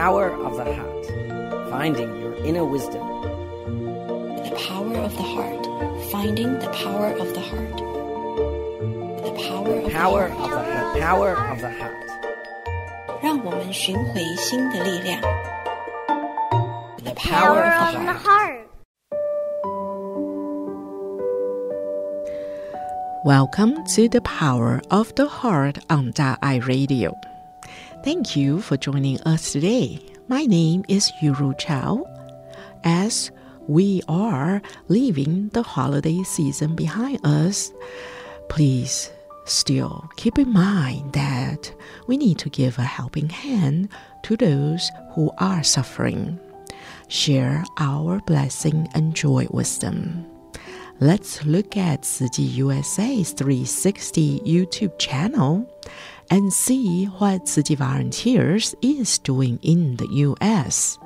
power of the heart, finding your inner wisdom. The power of the heart, finding the power of the heart. The power of Power the of heart. the, the power of the heart. 让我们寻回心的力量。The power power of of the the heart. heart. Welcome to the Power of the Heart on I Radio. Thank you for joining us today. My name is Yuru Chao. As we are leaving the holiday season behind us, please still keep in mind that we need to give a helping hand to those who are suffering. Share our blessing and joy with them. Let's look at Tzu Chi USA's 360 YouTube channel and see what Tzu Chi Volunteers is doing in the US.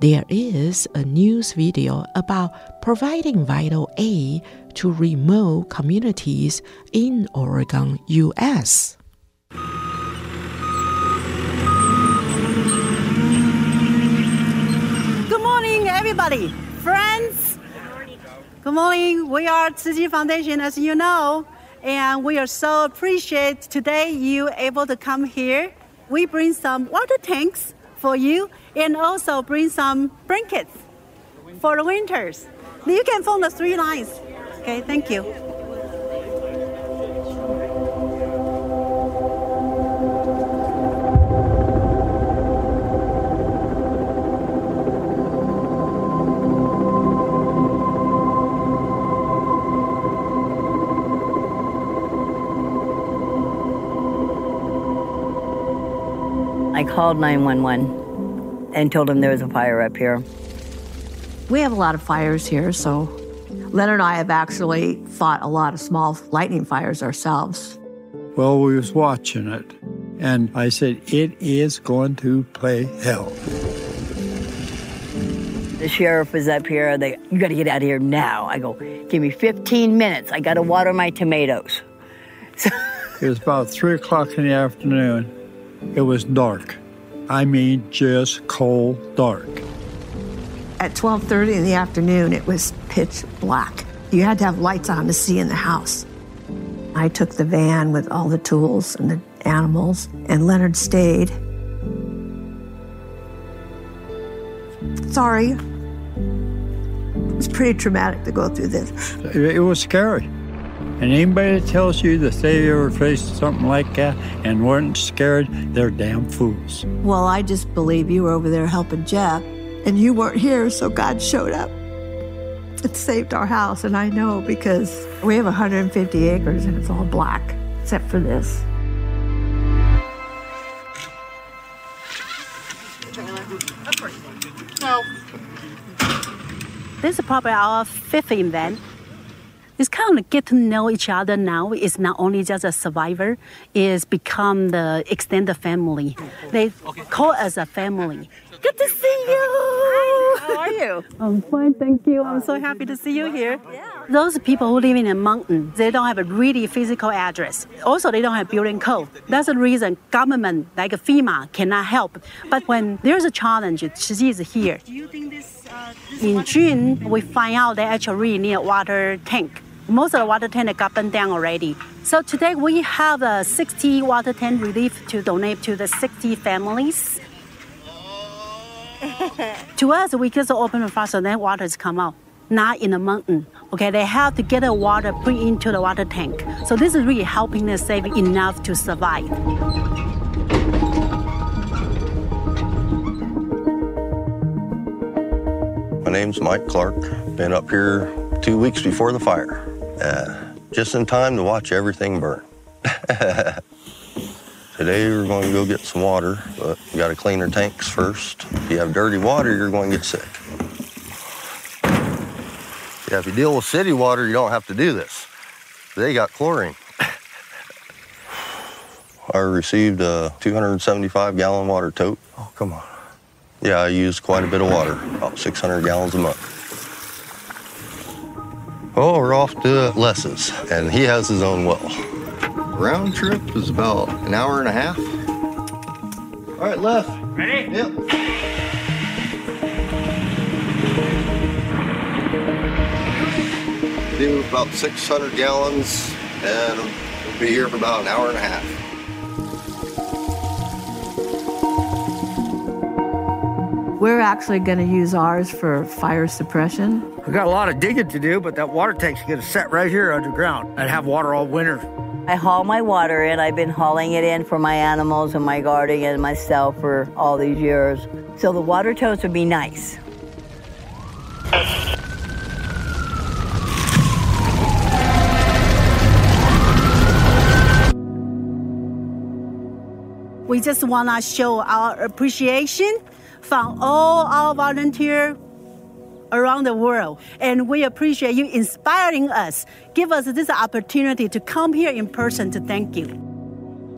There is a news video about providing vital aid to remote communities in Oregon, US. Good morning, everybody. Friends. Good morning. We are Tzu Foundation, as you know, and we are so appreciate today you able to come here. We bring some water tanks for you and also bring some blankets for the winters. You can phone the three lines. Okay, thank you. Called 911 and told them there was a fire up here. We have a lot of fires here, so Leonard and I have actually fought a lot of small lightning fires ourselves. Well, we was watching it, and I said, it is going to play hell. The sheriff was up here. They, you got to get out of here now. I go, give me 15 minutes. I got to water my tomatoes. It was about 3 o'clock in the afternoon. It was dark. I mean, just cold dark. At 12:30 in the afternoon, it was pitch black. You had to have lights on to see in the house. I took the van with all the tools and the animals, and Leonard stayed. Sorry. It was pretty traumatic to go through this. It was scary. And anybody that tells you that they ever faced something like that and weren't scared, they're damn fools. Well, I just believe you were over there helping Jeff, and you weren't here, so God showed up. It saved our house, and I know because we have 150 acres and it's all black, except for this. This is probably our fifth event. It's kind of get to know each other now. It's not only just a survivor, it's become the extended family. They call us a family. Good to see you. How are you? I'm fine, thank you. I'm so happy to see you here. Those people who live in a mountain, they don't have a really physical address. Also, they don't have building code. That's the reason government like FEMA cannot help. But when there's a challenge, she is here. Do you think this? Uh, in June, we find out they actually really need a water tank. Most of the water tank got burned down already. So today we have a 60 water tank relief to donate to the 60 families. to us, we just open the faucet, and then waters come out. Not in the mountain. Okay, they have to get the water put into the water tank. So this is really helping them save enough to survive. My name's Mike Clark. Been up here two weeks before the fire, uh, just in time to watch everything burn. Today we're going to go get some water, but you got to clean our tanks first. If you have dirty water, you're going to get sick. Yeah, if you deal with city water, you don't have to do this. They got chlorine. I received a 275 gallon water tote. Oh, come on. Yeah, I use quite a bit of water, about 600 gallons a month. Oh, we're off to Les's, and he has his own well. Round trip is about an hour and a half. All right, Les, Ready? Yep. Do about 600 gallons, and we'll be here for about an hour and a half. We're actually going to use ours for fire suppression. We got a lot of digging to do, but that water tank's gonna set right here underground and have water all winter. I haul my water in. I've been hauling it in for my animals and my garden and myself for all these years. So the water totes would be nice. We just want to show our appreciation from all our volunteers around the world. And we appreciate you inspiring us. Give us this opportunity to come here in person to thank you.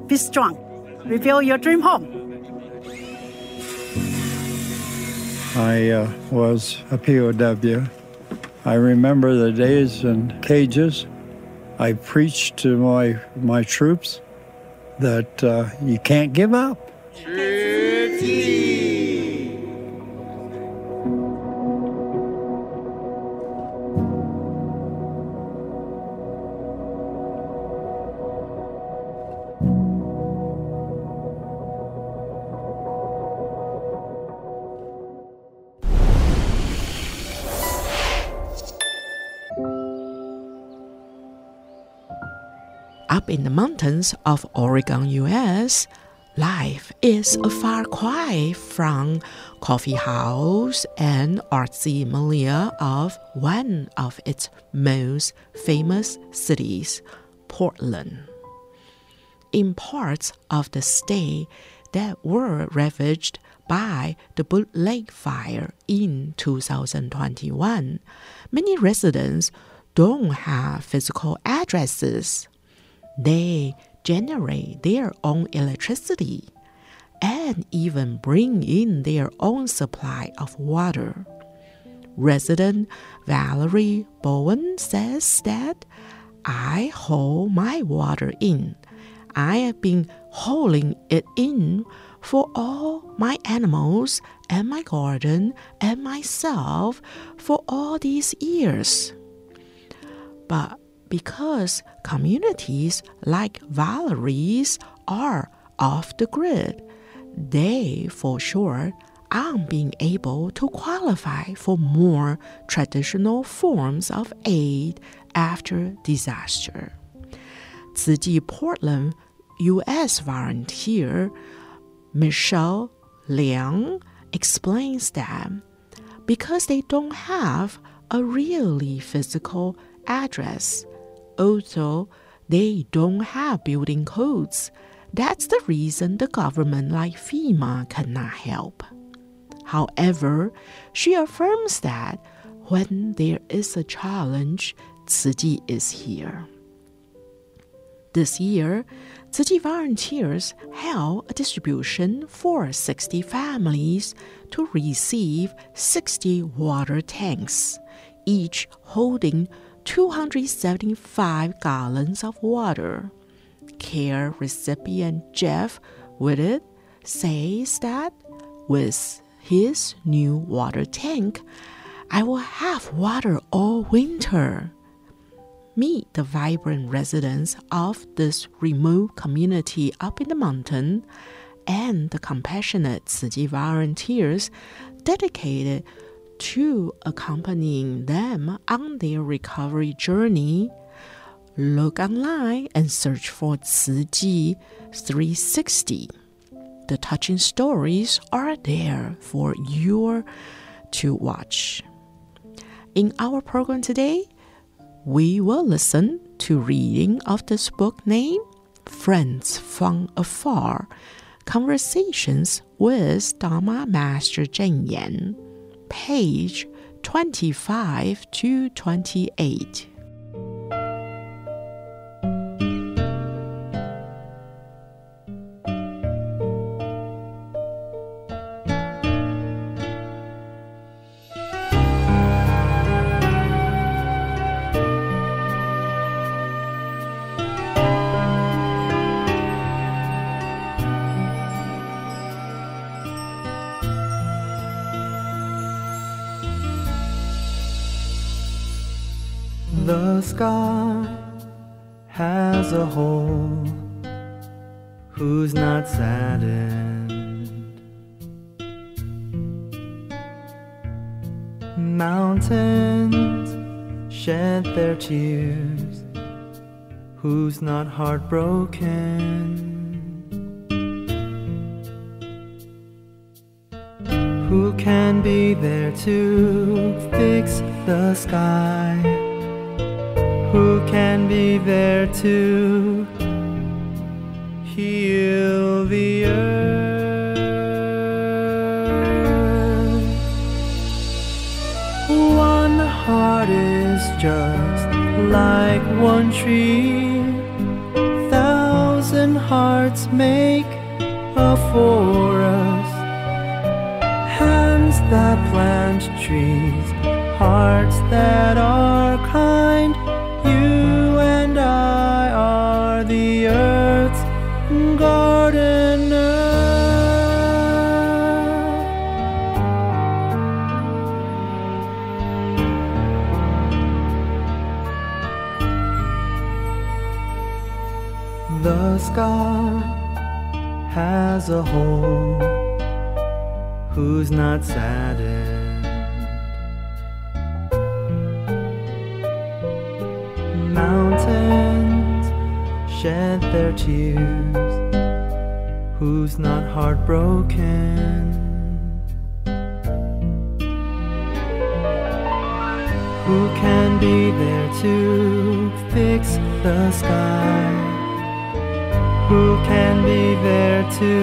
Be strong. Reveal your dream home. I uh, was a POW. I remember the days in cages. I preached to my, my troops that uh, you can't give up. Up mountains of Oregon, US, life is a far cry from coffee house and artsy milieu of one of its most famous cities, Portland. In parts of the state that were ravaged by the Bootleg fire in 2021, many residents don't have physical addresses. They generate their own electricity and even bring in their own supply of water. Resident Valerie Bowen says that I hold my water in. I have been holding it in for all my animals and my garden and myself for all these years. But because communities like Valerie's are off the grid, they for sure aren't being able to qualify for more traditional forms of aid after disaster. 慈济 Portland U.S. volunteer Michelle Liang explains that because they don't have a really physical address, also they don't have building codes. That's the reason the government like FEMA cannot help. However, she affirms that when there is a challenge, Chi is here. This year, Chi volunteers held a distribution for 60 families to receive 60 water tanks, each holding 275 gallons of water. Care recipient Jeff Whitted says that with his new water tank, I will have water all winter. Meet the vibrant residents of this remote community up in the mountain and the compassionate Chi volunteers dedicated to accompanying them on their recovery journey. Look online and search for Chi 360. The touching stories are there for you to watch. In our program today, we will listen to reading of this book named Friends from Afar Conversations with Dharma Master Cheng Yen, page 25 to 28. Sky has a hole who's not saddened. Mountains shed their tears, who's not heartbroken? Who can be there to fix the sky? Who can be there to heal the earth? One heart is just like one tree. Thousand hearts make a forest hands that plant trees, hearts that are kind. Sky has a hole who's not saddened. Mountains shed their tears, who's not heartbroken? Who can be there to fix the sky? Who can be there to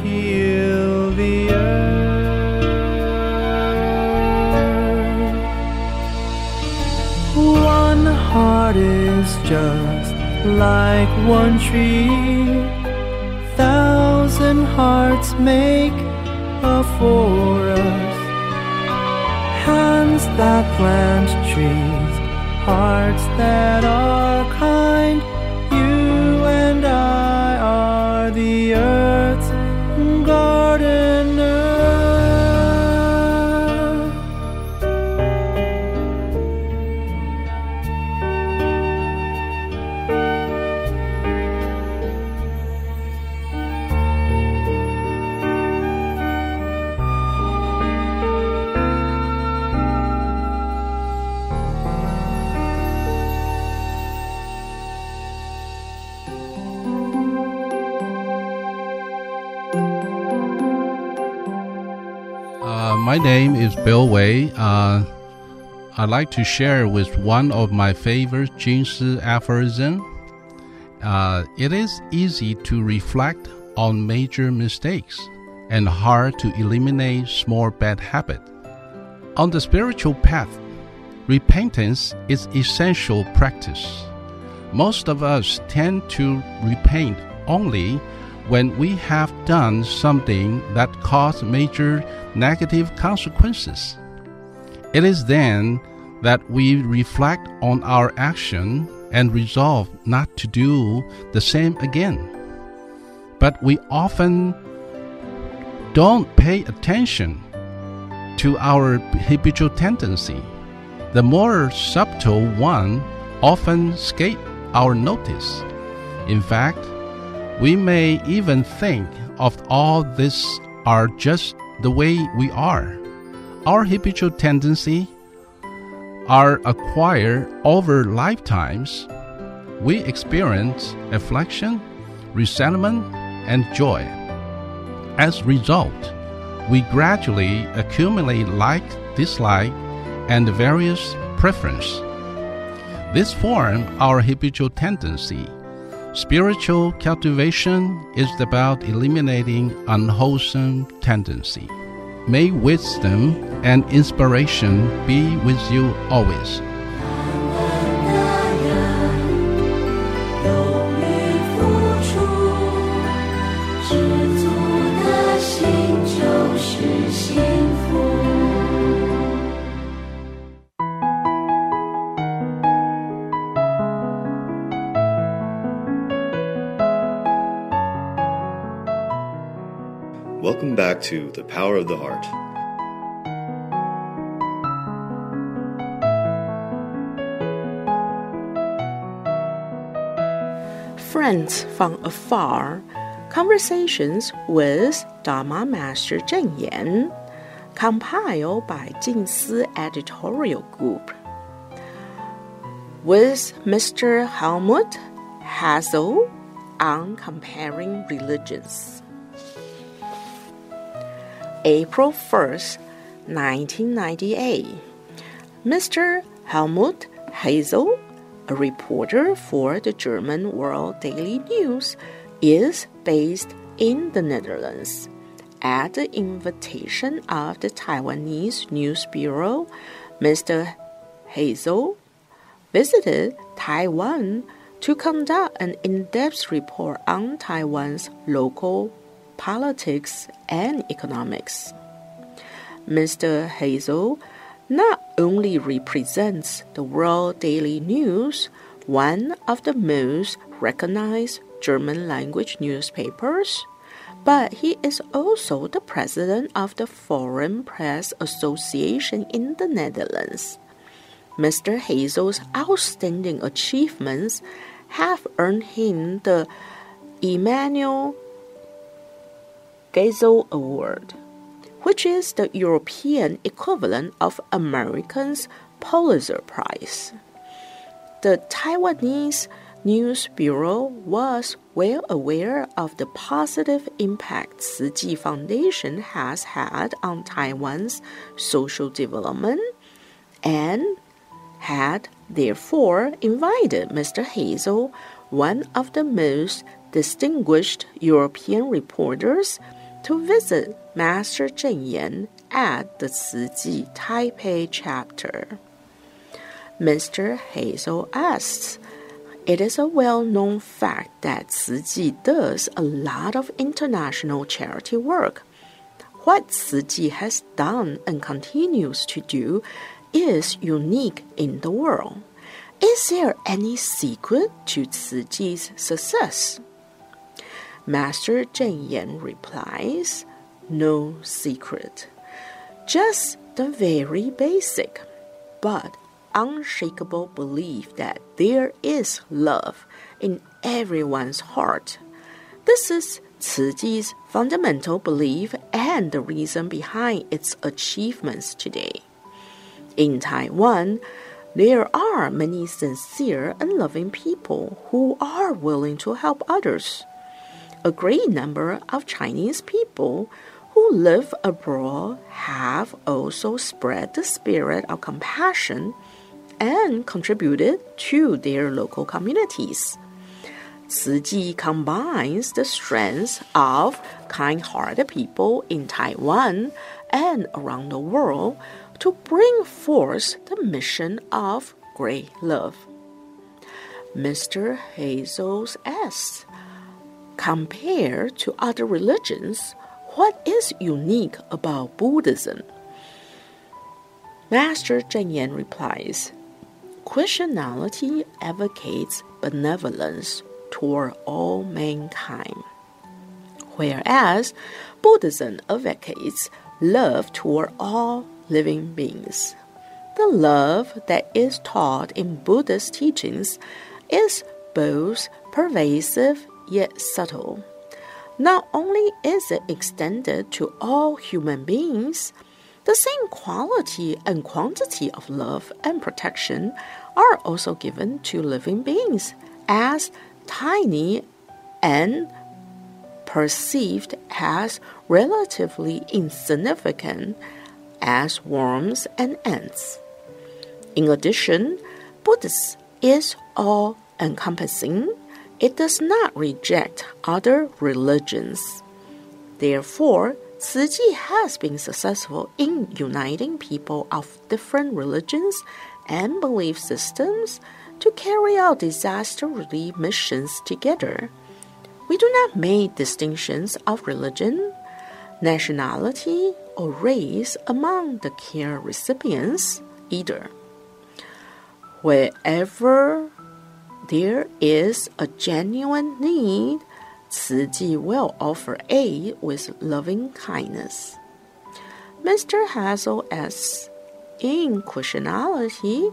heal the earth. One heart is just like one tree. Thousand hearts make a forest. Hands that plant trees, hearts that are my name is Bill Wei. Uh, I'd like to share with one of my favorite Jing Si aphorism. Uh, it is easy to reflect on major mistakes and hard to eliminate small bad habits. On the spiritual path, repentance is essential practice. Most of us tend to repent only when we have done something that caused major negative consequences. It is then that we reflect on our action and resolve not to do the same again. But we often don't pay attention to our habitual tendency. The more subtle one often escape our notice. In fact, we may even think of all this are just the way we are. Our habitual tendency are acquired over lifetimes. We experience affliction, resentment, and joy. As a result, we gradually accumulate like, dislike, and various preference. This form our habitual tendency. Spiritual cultivation is about eliminating unwholesome tendency. May wisdom and inspiration be with you always. to The Power of the Heart. Friends from Afar Conversations with Dharma Master Cheng Yen, compiled by Jingsi Editorial Group. With Mr. Helmut Hassel on comparing religions. April 1st, 1998. Mr. Helmut Hazel, a reporter for the German World Daily News, is based in the Netherlands. At the invitation of the Taiwanese News Bureau, Mr. Hazel visited Taiwan to conduct an in depth report on Taiwan's local politics and economics. Mr. Hazel not only represents the World Daily News, one of the most recognized German language newspapers, but he is also the president of the Foreign Press Association in the Netherlands. Mr. Hazel's outstanding achievements have earned him the Emanuel Geisel Award, which is the European equivalent of American's Pulitzer Prize. The Taiwanese News Bureau was well aware of the positive impact Chi Foundation has had on Taiwan's social development and had therefore invited Mr. Hazel, one of the most distinguished European reporters, to visit Master Cheng Yen at the Chi Taipei chapter. Mr. Hazel asks, it is a well known fact that Chi does a lot of international charity work. What Chi has done and continues to do is unique in the world. Is there any secret to Chi's success? Master Cheng Yen replies, No secret. Just the very basic, but unshakable belief that there is love in everyone's heart. This is Chi's fundamental belief and the reason behind its achievements today. In Taiwan, there are many sincere and loving people who are willing to help others a great number of Chinese people who live abroad have also spread the spirit of compassion and contributed to their local communities. Tzu combines the strengths of kind hearted people in Taiwan and around the world to bring forth the mission of great love. Mr. Hazel's S Compared to other religions, what is unique about Buddhism? Master Cheng Yen replies Christianity advocates benevolence toward all mankind, whereas Buddhism advocates love toward all living beings. The love that is taught in Buddhist teachings is both pervasive yet subtle. Not only is it extended to all human beings, the same quality and quantity of love and protection are also given to living beings as tiny and perceived as relatively insignificant as worms and ants. In addition, Buddhism is all encompassing it does not reject other religions. Therefore, Tzu has been successful in uniting people of different religions and belief systems to carry out disaster relief missions together. We do not make distinctions of religion, nationality, or race among the care recipients either. Wherever there is a genuine need, Chi will offer aid with loving kindness. Mr. Hazel asks, in Christianity,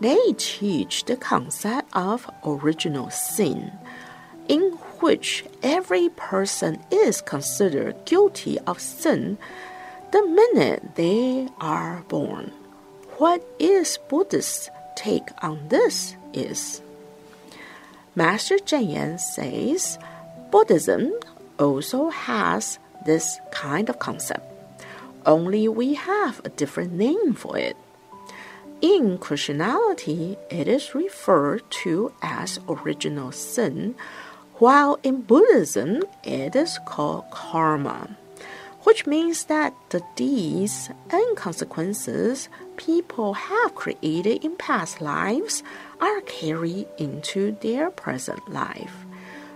they teach the concept of original sin, in which every person is considered guilty of sin the minute they are born. What is Buddhist take on this is Master Cheng Yen says Buddhism also has this kind of concept, only we have a different name for it. In Christianity, it is referred to as original sin, while in Buddhism, it is called karma, which means that the deeds and consequences people have created in past lives are carried into their present life.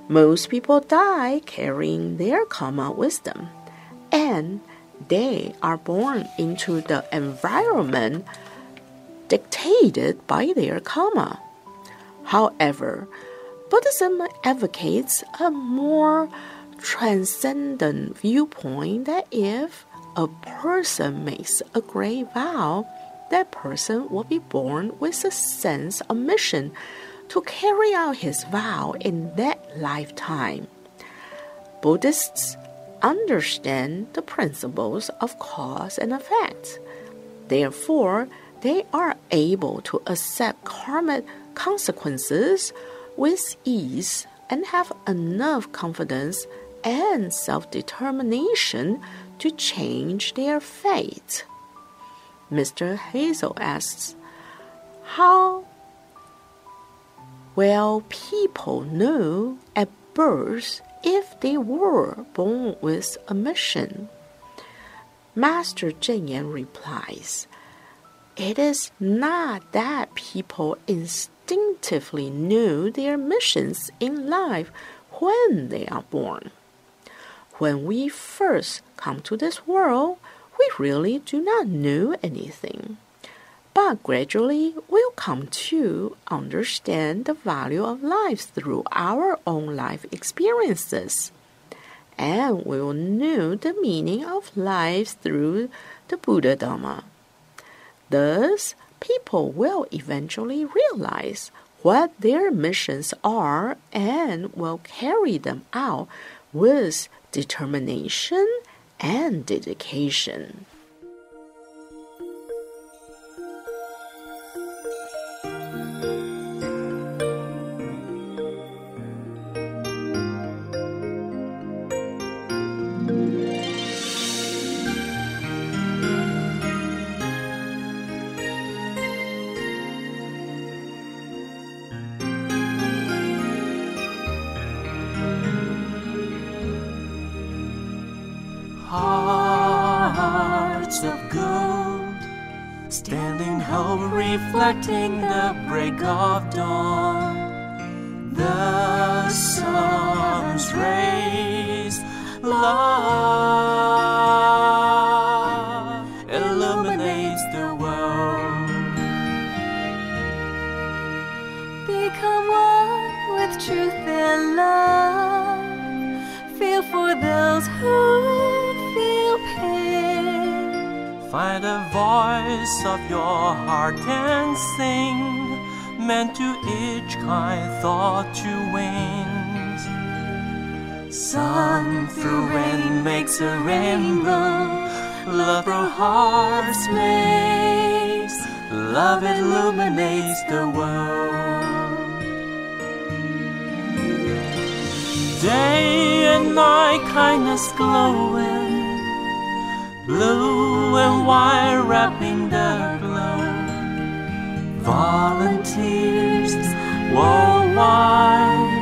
Most people die carrying their karma wisdom, and they are born into the environment dictated by their karma. However, Buddhism advocates a more transcendent viewpoint that if a person makes a great vow, that person will be born with a sense of mission to carry out his vow in that lifetime. Buddhists understand the principles of cause and effect. Therefore, they are able to accept karmic consequences with ease and have enough confidence and self determination to change their fate. Mr. Hazel asks, How will people know at birth if they were born with a mission? Master Cheng Yen replies, It is not that people instinctively know their missions in life when they are born. When we first come to this world, we really do not know anything. But gradually we'll come to understand the value of life through our own life experiences. And we will know the meaning of life through the Buddha Dharma. Thus, people will eventually realize what their missions are and will carry them out with determination and dedication. Reflecting the break of dawn. The sun's rays, love Find the voice of your heart and sing, meant to each kind thought to wings. Sun through rain makes a rainbow, love through hearts makes, love illuminates the world. Day and night, kindness glowing, blue and white wrapping the glow. Volunteers worldwide,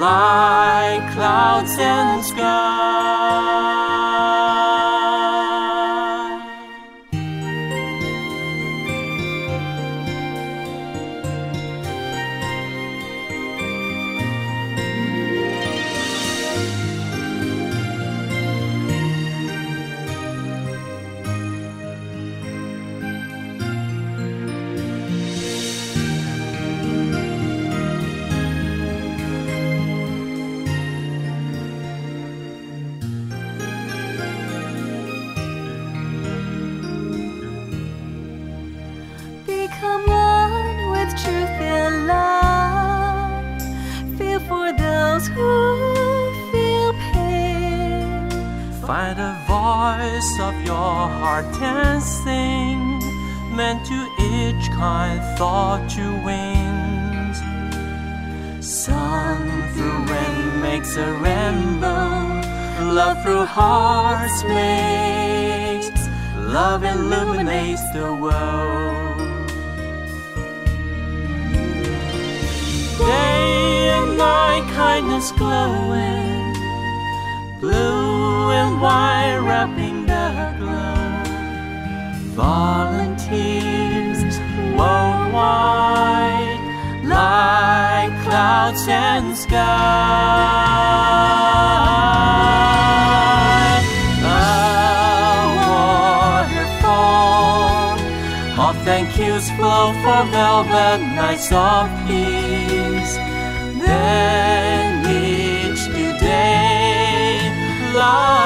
like clouds and sky. Can sing, meant to each kind thought to wings. Sun through rain makes a rainbow, love through hearts makes, love illuminates the world. Day and night, kindness glowing, blue and white wrapping the glow. Volunteers worldwide, like clouds and sky. A waterfall of thank yous flow for velvet nights of peace. Then each new day, love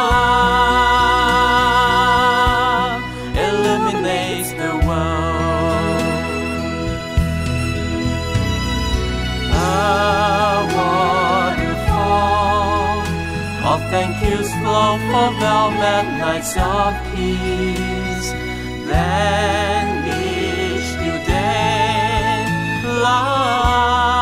thank yous flow for velvet nights of peace. Then each new day, love